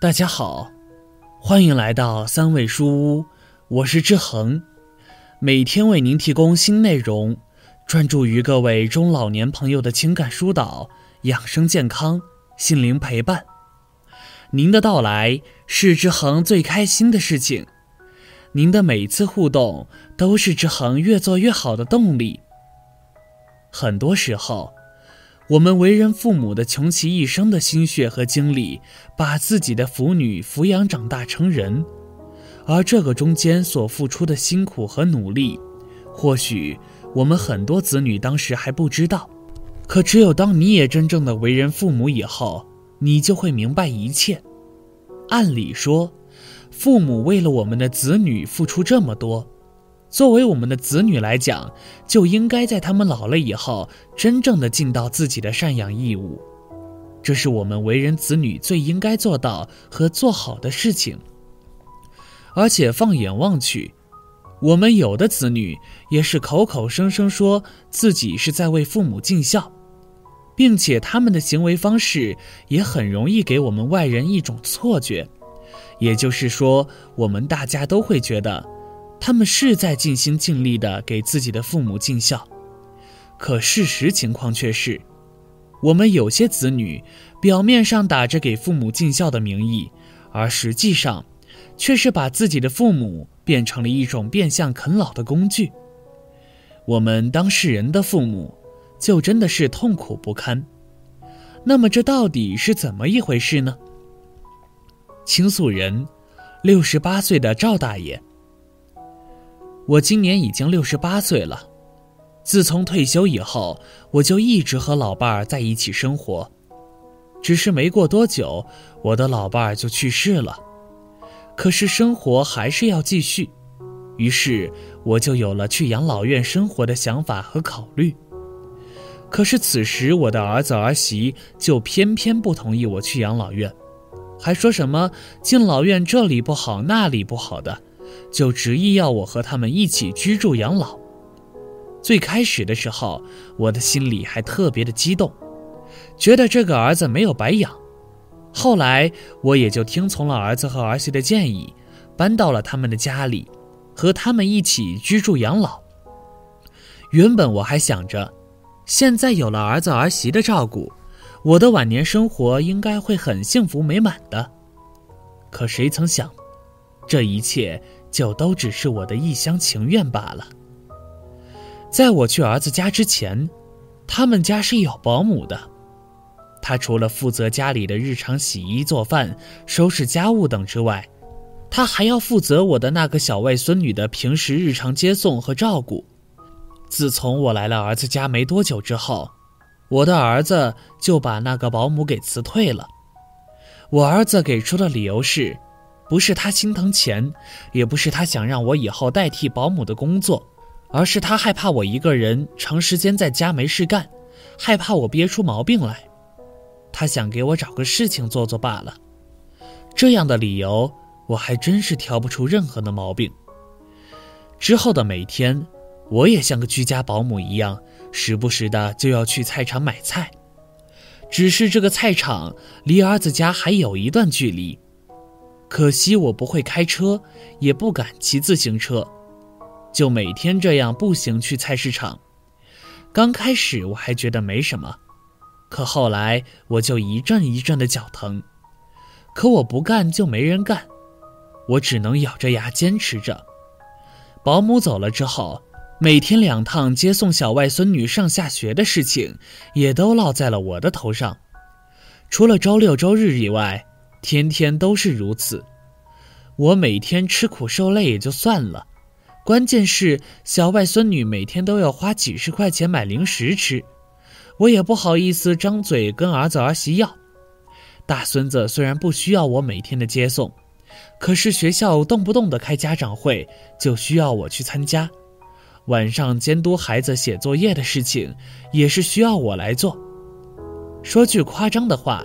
大家好，欢迎来到三味书屋，我是志恒，每天为您提供新内容，专注于各位中老年朋友的情感疏导、养生健康、心灵陪伴。您的到来是志恒最开心的事情，您的每一次互动都是志恒越做越好的动力。很多时候。我们为人父母的穷其一生的心血和精力，把自己的福女抚养长大成人，而这个中间所付出的辛苦和努力，或许我们很多子女当时还不知道，可只有当你也真正的为人父母以后，你就会明白一切。按理说，父母为了我们的子女付出这么多。作为我们的子女来讲，就应该在他们老了以后，真正的尽到自己的赡养义务，这是我们为人子女最应该做到和做好的事情。而且放眼望去，我们有的子女也是口口声声说自己是在为父母尽孝，并且他们的行为方式也很容易给我们外人一种错觉，也就是说，我们大家都会觉得。他们是在尽心尽力地给自己的父母尽孝，可事实情况却是，我们有些子女表面上打着给父母尽孝的名义，而实际上，却是把自己的父母变成了一种变相啃老的工具。我们当事人的父母，就真的是痛苦不堪。那么这到底是怎么一回事呢？倾诉人，六十八岁的赵大爷。我今年已经六十八岁了，自从退休以后，我就一直和老伴儿在一起生活。只是没过多久，我的老伴儿就去世了。可是生活还是要继续，于是我就有了去养老院生活的想法和考虑。可是此时我的儿子儿媳就偏偏不同意我去养老院，还说什么敬老院这里不好那里不好的。就执意要我和他们一起居住养老。最开始的时候，我的心里还特别的激动，觉得这个儿子没有白养。后来，我也就听从了儿子和儿媳的建议，搬到了他们的家里，和他们一起居住养老。原本我还想着，现在有了儿子儿媳的照顾，我的晚年生活应该会很幸福美满的。可谁曾想，这一切……就都只是我的一厢情愿罢了。在我去儿子家之前，他们家是有保姆的，他除了负责家里的日常洗衣做饭、收拾家务等之外，他还要负责我的那个小外孙女的平时日常接送和照顾。自从我来了儿子家没多久之后，我的儿子就把那个保姆给辞退了。我儿子给出的理由是。不是他心疼钱，也不是他想让我以后代替保姆的工作，而是他害怕我一个人长时间在家没事干，害怕我憋出毛病来，他想给我找个事情做做罢了。这样的理由我还真是挑不出任何的毛病。之后的每天，我也像个居家保姆一样，时不时的就要去菜场买菜，只是这个菜场离儿子家还有一段距离。可惜我不会开车，也不敢骑自行车，就每天这样步行去菜市场。刚开始我还觉得没什么，可后来我就一阵一阵的脚疼。可我不干就没人干，我只能咬着牙坚持着。保姆走了之后，每天两趟接送小外孙女上下学的事情，也都落在了我的头上。除了周六周日以外。天天都是如此，我每天吃苦受累也就算了，关键是小外孙女每天都要花几十块钱买零食吃，我也不好意思张嘴跟儿子儿媳要。大孙子虽然不需要我每天的接送，可是学校动不动的开家长会就需要我去参加，晚上监督孩子写作业的事情也是需要我来做。说句夸张的话。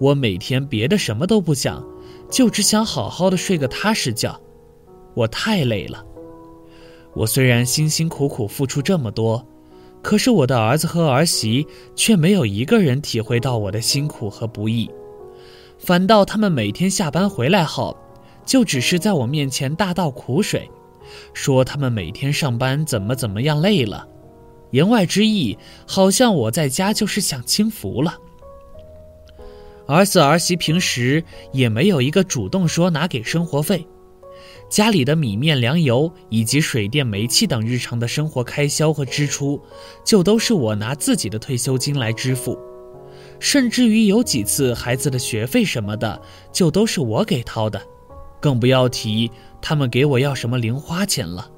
我每天别的什么都不想，就只想好好的睡个踏实觉。我太累了。我虽然辛辛苦苦付出这么多，可是我的儿子和儿媳却没有一个人体会到我的辛苦和不易，反倒他们每天下班回来后，就只是在我面前大倒苦水，说他们每天上班怎么怎么样累了，言外之意好像我在家就是享清福了。儿子儿媳平时也没有一个主动说拿给生活费，家里的米面粮油以及水电煤气等日常的生活开销和支出，就都是我拿自己的退休金来支付。甚至于有几次孩子的学费什么的，就都是我给掏的，更不要提他们给我要什么零花钱了。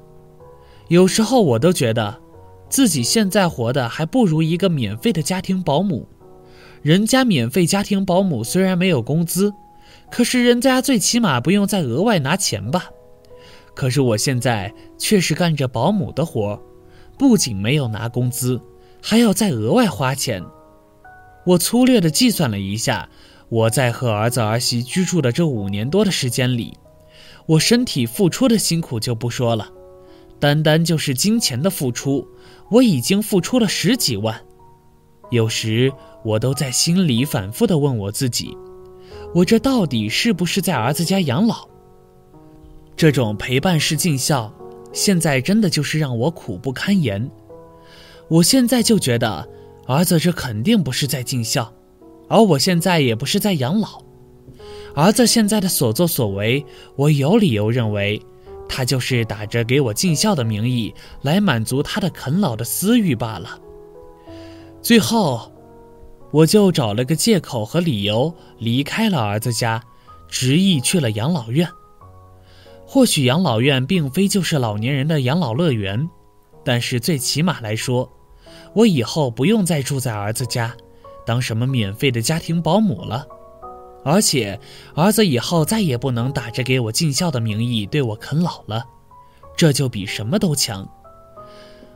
有时候我都觉得，自己现在活的还不如一个免费的家庭保姆。人家免费家庭保姆虽然没有工资，可是人家最起码不用再额外拿钱吧？可是我现在却是干着保姆的活，不仅没有拿工资，还要再额外花钱。我粗略地计算了一下，我在和儿子儿媳居住的这五年多的时间里，我身体付出的辛苦就不说了，单单就是金钱的付出，我已经付出了十几万。有时我都在心里反复地问我自己：我这到底是不是在儿子家养老？这种陪伴式尽孝，现在真的就是让我苦不堪言。我现在就觉得。儿子，这肯定不是在尽孝，而我现在也不是在养老。儿子现在的所作所为，我有理由认为，他就是打着给我尽孝的名义来满足他的啃老的私欲罢了。最后，我就找了个借口和理由离开了儿子家，执意去了养老院。或许养老院并非就是老年人的养老乐园，但是最起码来说。我以后不用再住在儿子家，当什么免费的家庭保姆了，而且儿子以后再也不能打着给我尽孝的名义对我啃老了，这就比什么都强。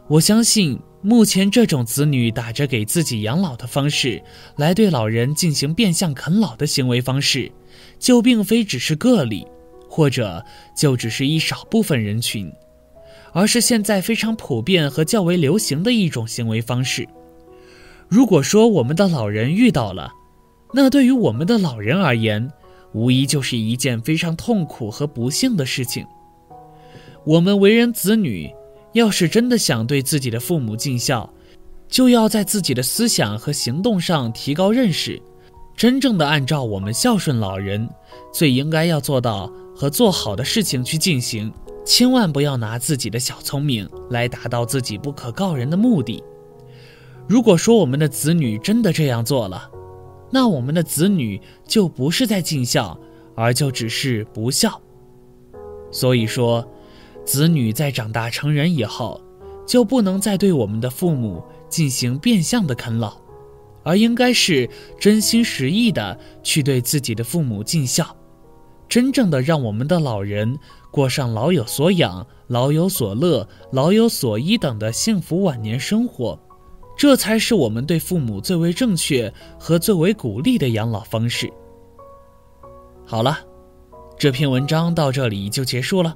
我相信，目前这种子女打着给自己养老的方式来对老人进行变相啃老的行为方式，就并非只是个例，或者就只是一少部分人群。而是现在非常普遍和较为流行的一种行为方式。如果说我们的老人遇到了，那对于我们的老人而言，无疑就是一件非常痛苦和不幸的事情。我们为人子女，要是真的想对自己的父母尽孝，就要在自己的思想和行动上提高认识，真正的按照我们孝顺老人最应该要做到和做好的事情去进行。千万不要拿自己的小聪明来达到自己不可告人的目的。如果说我们的子女真的这样做了，那我们的子女就不是在尽孝，而就只是不孝。所以说，子女在长大成人以后，就不能再对我们的父母进行变相的啃老，而应该是真心实意的去对自己的父母尽孝。真正的让我们的老人过上老有所养、老有所乐、老有所依等的幸福晚年生活，这才是我们对父母最为正确和最为鼓励的养老方式。好了，这篇文章到这里就结束了，